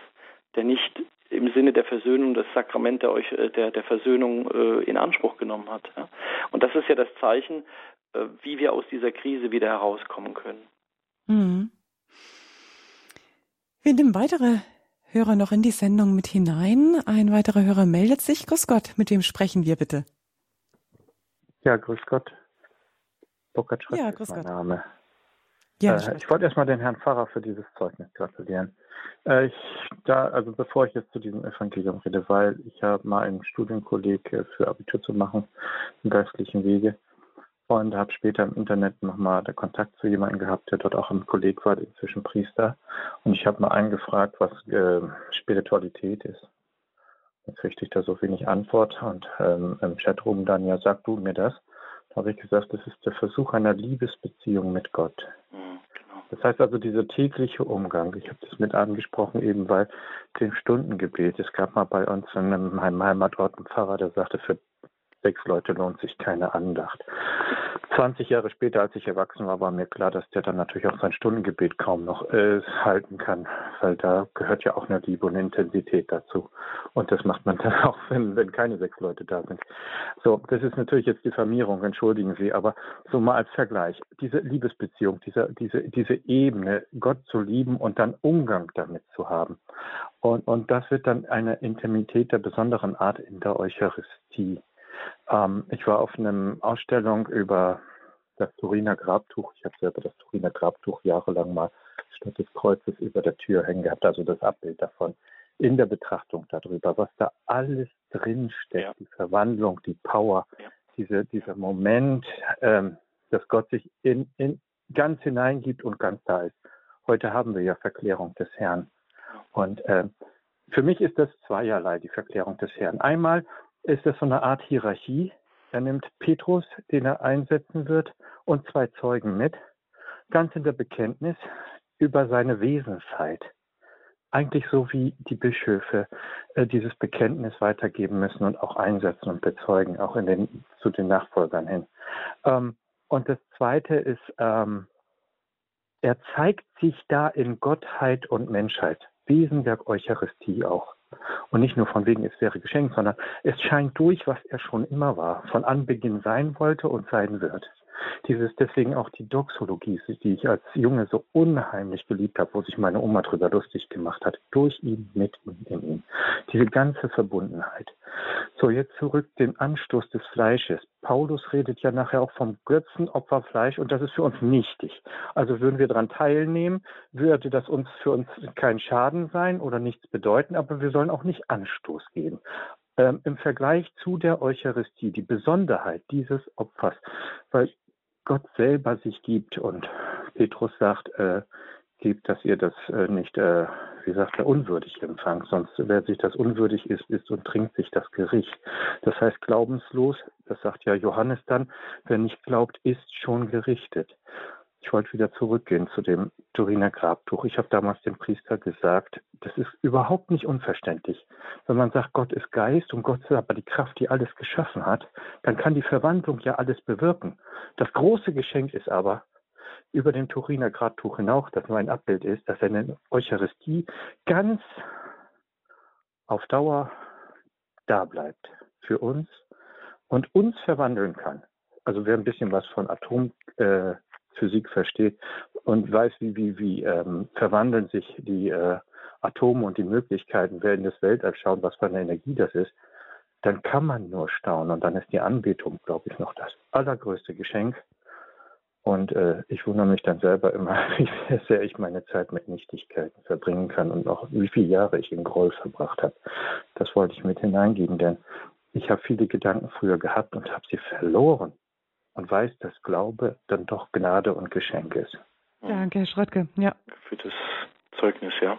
der nicht im Sinne der Versöhnung das Sakrament der, äh, der, der Versöhnung äh, in Anspruch genommen hat. Ja? Und das ist ja das Zeichen, äh, wie wir aus dieser Krise wieder herauskommen können. Mhm. Wir nehmen weitere Hörer noch in die Sendung mit hinein. Ein weiterer Hörer meldet sich. Grüß Gott, mit wem sprechen wir bitte? Ja, grüß Gott. Burkhard Schritt ja, grüß ist mein Gott. Name. Ja, äh, ich wollte erstmal den Herrn Pfarrer für dieses Zeugnis gratulieren. Äh, ich, da, also bevor ich jetzt zu diesem Evangelium rede, weil ich habe mal einen Studienkolleg äh, für Abitur zu machen, im geistlichen Wege. Und habe später im Internet nochmal Kontakt zu jemandem gehabt, der dort auch ein Kolleg war, inzwischen Priester. Und ich habe mal eingefragt, was äh, Spiritualität ist. Kriegte ich da so wenig Antwort und ähm, im Chatroom dann, ja, sag du mir das. Da habe ich gesagt, das ist der Versuch einer Liebesbeziehung mit Gott. Mhm, genau. Das heißt also, dieser tägliche Umgang, ich habe das mit angesprochen, eben weil dem Stundengebet, es gab mal bei uns in meinem Heimatort einen Pfarrer, der sagte, für sechs Leute lohnt sich keine Andacht. 20 Jahre später, als ich erwachsen war, war mir klar, dass der dann natürlich auch sein Stundengebet kaum noch äh, halten kann, weil da gehört ja auch eine Liebe und Intensität dazu. Und das macht man dann auch, wenn, wenn keine sechs Leute da sind. So, das ist natürlich jetzt Diffamierung, entschuldigen Sie, aber so mal als Vergleich. Diese Liebesbeziehung, diese, diese, diese Ebene, Gott zu lieben und dann Umgang damit zu haben. Und, und das wird dann eine Intimität der besonderen Art in der Eucharistie. Ähm, ich war auf einer Ausstellung über das Turiner Grabtuch. Ich habe selber das Turiner Grabtuch jahrelang mal statt des Kreuzes über der Tür hängen gehabt, also das Abbild davon. In der Betrachtung darüber, was da alles drinsteckt, ja. die Verwandlung, die Power, ja. diese, dieser Moment, ähm, dass Gott sich in, in ganz hineingibt und ganz da ist. Heute haben wir ja Verklärung des Herrn. Und äh, für mich ist das zweierlei, die Verklärung des Herrn. Einmal ist das so eine Art Hierarchie. Er nimmt Petrus, den er einsetzen wird, und zwei Zeugen mit, ganz in der Bekenntnis über seine Wesensheit. Eigentlich so wie die Bischöfe äh, dieses Bekenntnis weitergeben müssen und auch einsetzen und bezeugen, auch in den, zu den Nachfolgern hin. Ähm, und das Zweite ist, ähm, er zeigt sich da in Gottheit und Menschheit, Wesen der Eucharistie auch. Und nicht nur von wegen, es wäre geschenkt, sondern es scheint durch, was er schon immer war, von Anbeginn sein wollte und sein wird. Dieses deswegen auch die Doxologie, die ich als Junge so unheimlich geliebt habe, wo sich meine Oma drüber lustig gemacht hat, durch ihn, mit ihm, in ihm. Diese ganze Verbundenheit. So, jetzt zurück den Anstoß des Fleisches. Paulus redet ja nachher auch vom Götzenopferfleisch und das ist für uns nichtig. Also würden wir daran teilnehmen, würde das uns für uns kein Schaden sein oder nichts bedeuten, aber wir sollen auch nicht Anstoß geben. Ähm, Im Vergleich zu der Eucharistie, die Besonderheit dieses Opfers, weil Gott selber sich gibt und Petrus sagt, äh, gibt, dass ihr das äh, nicht, äh, wie sagt er, unwürdig empfangt. Sonst, wer sich das unwürdig ist, isst und trinkt sich das Gericht. Das heißt, glaubenslos, das sagt ja Johannes dann, wer nicht glaubt, ist schon gerichtet. Ich wollte wieder zurückgehen zu dem Turiner Grabtuch. Ich habe damals dem Priester gesagt, das ist überhaupt nicht unverständlich. Wenn man sagt, Gott ist Geist und Gott ist aber die Kraft, die alles geschaffen hat, dann kann die Verwandlung ja alles bewirken. Das große Geschenk ist aber, über dem Turiner Grabtuch hinaus, das nur ein Abbild ist, dass eine Eucharistie ganz auf Dauer da bleibt für uns und uns verwandeln kann. Also wer ein bisschen was von Atom äh, Physik versteht und weiß, wie, wie, wie ähm, verwandeln sich die äh, Atome und die Möglichkeiten, wer in das Weltall schaut, was für eine Energie das ist, dann kann man nur staunen. Und dann ist die Anbetung, glaube ich, noch das allergrößte Geschenk. Und äh, ich wundere mich dann selber immer, wie sehr ich meine Zeit mit Nichtigkeiten verbringen kann und auch wie viele Jahre ich in Groll verbracht habe. Das wollte ich mit hineingeben, denn ich habe viele Gedanken früher gehabt und habe sie verloren und weiß, dass Glaube dann doch Gnade und Geschenk ist. Danke, Herr Schröttke. Ja. Für das Zeugnis, ja.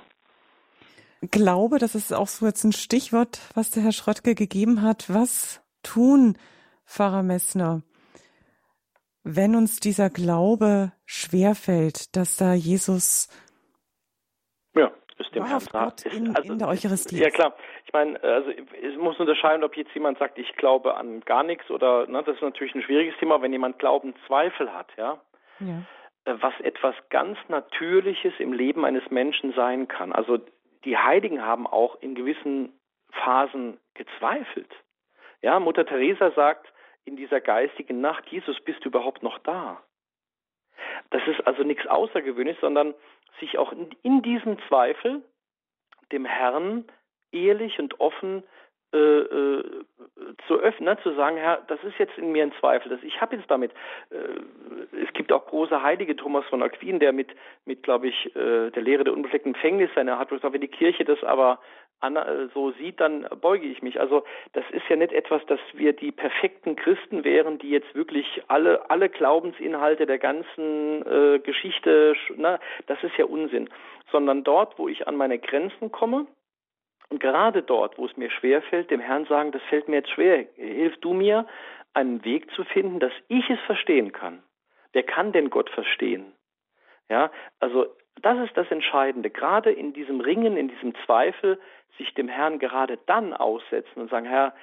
Glaube, das ist auch so jetzt ein Stichwort, was der Herr Schröttke gegeben hat. Was tun, Pfarrer Messner, wenn uns dieser Glaube schwerfällt, dass da Jesus ja, ist dem Herrn Gott in, also, in der Eucharistie Ja klar, ich meine, also es muss unterscheiden, ob jetzt jemand sagt, ich glaube an gar nichts oder, ne, das ist natürlich ein schwieriges Thema, wenn jemand Glaubenzweifel hat, ja. ja. Äh, was etwas ganz Natürliches im Leben eines Menschen sein kann. Also die Heiligen haben auch in gewissen Phasen gezweifelt. Ja, Mutter Teresa sagt in dieser geistigen Nacht, Jesus, bist du überhaupt noch da? Das ist also nichts Außergewöhnliches, sondern sich auch in, in diesem Zweifel dem Herrn ehrlich und offen äh, äh, zu öffnen, ne, zu sagen, Herr, das ist jetzt in mir ein Zweifel, das ich habe jetzt damit. Äh, es gibt auch große Heilige, Thomas von Aquin, der mit, mit glaube ich, äh, der Lehre der unbefleckten Empfängnis seine hat, wenn die Kirche das aber äh, so sieht, dann beuge ich mich. Also das ist ja nicht etwas, dass wir die perfekten Christen wären, die jetzt wirklich alle alle Glaubensinhalte der ganzen Geschichte, na, das ist ja Unsinn, sondern dort, wo ich an meine Grenzen komme, und gerade dort, wo es mir schwerfällt, dem Herrn sagen, das fällt mir jetzt schwer, hilf du mir, einen Weg zu finden, dass ich es verstehen kann. Wer kann denn Gott verstehen? Ja, also das ist das Entscheidende. Gerade in diesem Ringen, in diesem Zweifel, sich dem Herrn gerade dann aussetzen und sagen, Herr,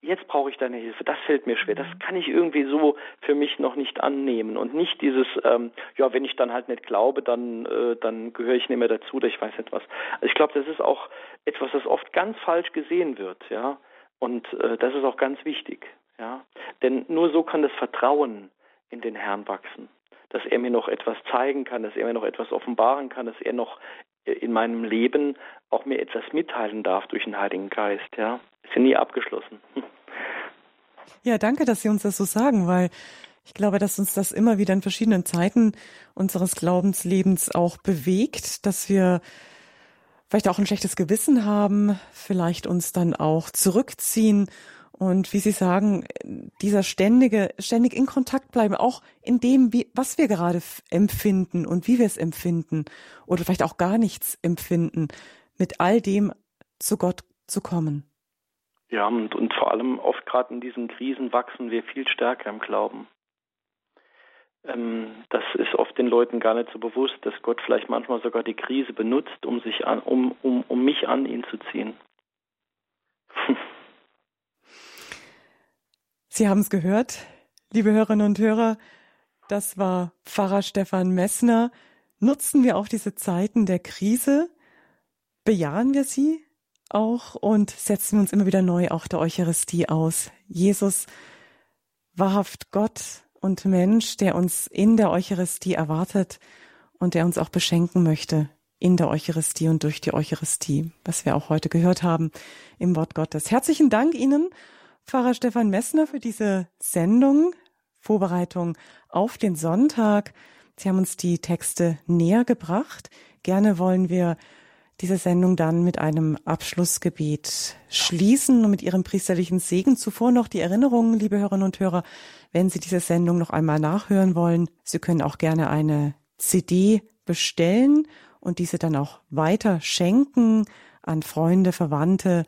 jetzt brauche ich deine Hilfe, das fällt mir schwer, das mhm. kann ich irgendwie so für mich noch nicht annehmen und nicht dieses, ähm, ja, wenn ich dann halt nicht glaube, dann, äh, dann gehöre ich nicht mehr dazu oder ich weiß nicht was. Also ich glaube, das ist auch etwas, das oft ganz falsch gesehen wird, ja, und äh, das ist auch ganz wichtig, ja, denn nur so kann das Vertrauen in den Herrn wachsen, dass er mir noch etwas zeigen kann, dass er mir noch etwas offenbaren kann, dass er noch in meinem Leben auch mir etwas mitteilen darf durch den Heiligen Geist, ja. Ist ja nie abgeschlossen. Ja, danke, dass Sie uns das so sagen, weil ich glaube, dass uns das immer wieder in verschiedenen Zeiten unseres Glaubenslebens auch bewegt, dass wir vielleicht auch ein schlechtes Gewissen haben, vielleicht uns dann auch zurückziehen und wie Sie sagen, dieser ständige, ständig in Kontakt bleiben, auch in dem, wie, was wir gerade empfinden und wie wir es empfinden oder vielleicht auch gar nichts empfinden, mit all dem zu Gott zu kommen. Ja, und, und vor allem oft gerade in diesen Krisen wachsen wir viel stärker im Glauben. Ähm, das ist oft den Leuten gar nicht so bewusst, dass Gott vielleicht manchmal sogar die Krise benutzt, um sich an, um, um, um mich an ihn zu ziehen. Sie haben es gehört, liebe Hörerinnen und Hörer. Das war Pfarrer Stefan Messner. Nutzen wir auch diese Zeiten der Krise, bejahen wir sie auch und setzen wir uns immer wieder neu auch der Eucharistie aus. Jesus, wahrhaft Gott und Mensch, der uns in der Eucharistie erwartet und der uns auch beschenken möchte in der Eucharistie und durch die Eucharistie, was wir auch heute gehört haben im Wort Gottes. Herzlichen Dank Ihnen Pfarrer Stefan Messner für diese Sendung, Vorbereitung auf den Sonntag. Sie haben uns die Texte näher gebracht. Gerne wollen wir diese Sendung dann mit einem Abschlussgebet schließen und mit Ihrem priesterlichen Segen. Zuvor noch die Erinnerung, liebe Hörerinnen und Hörer, wenn Sie diese Sendung noch einmal nachhören wollen, Sie können auch gerne eine CD bestellen und diese dann auch weiter schenken an Freunde, Verwandte,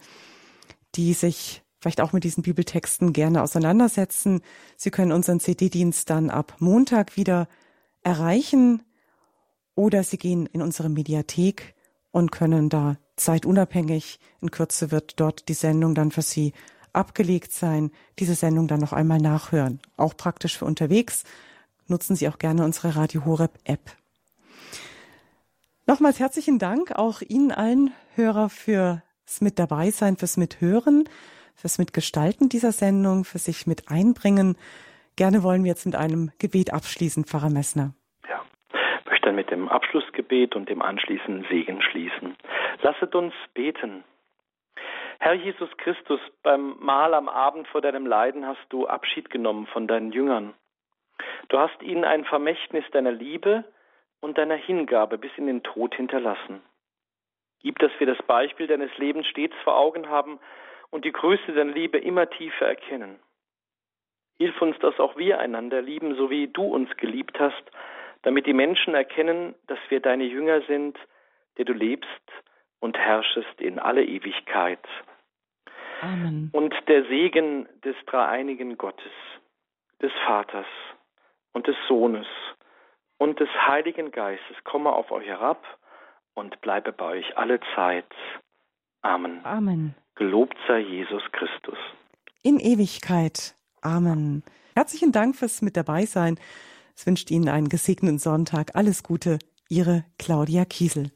die sich vielleicht auch mit diesen Bibeltexten gerne auseinandersetzen. Sie können unseren CD-Dienst dann ab Montag wieder erreichen oder Sie gehen in unsere Mediathek und können da zeitunabhängig, in Kürze wird dort die Sendung dann für Sie abgelegt sein, diese Sendung dann noch einmal nachhören. Auch praktisch für unterwegs. Nutzen Sie auch gerne unsere Radio Horeb App. Nochmals herzlichen Dank auch Ihnen allen Hörer fürs mit dabei sein, fürs Mithören fürs Mitgestalten dieser Sendung, für sich mit einbringen. Gerne wollen wir jetzt mit einem Gebet abschließen, Pfarrer Messner. Dann mit dem Abschlussgebet und dem anschließenden Segen schließen. Lasset uns beten. Herr Jesus Christus, beim Mahl am Abend vor deinem Leiden hast du Abschied genommen von deinen Jüngern. Du hast ihnen ein Vermächtnis deiner Liebe und deiner Hingabe bis in den Tod hinterlassen. Gib, dass wir das Beispiel deines Lebens stets vor Augen haben und die Größe deiner Liebe immer tiefer erkennen. Hilf uns, dass auch wir einander lieben, so wie du uns geliebt hast, damit die Menschen erkennen, dass wir deine Jünger sind, der du lebst und herrschest in alle Ewigkeit. Amen. Und der Segen des dreieinigen Gottes, des Vaters und des Sohnes und des Heiligen Geistes komme auf euch herab und bleibe bei euch alle Zeit. Amen. Amen. Gelobt sei Jesus Christus. In Ewigkeit. Amen. Herzlichen Dank fürs mit dabei sein. Es wünscht Ihnen einen gesegneten Sonntag. Alles Gute. Ihre Claudia Kiesel.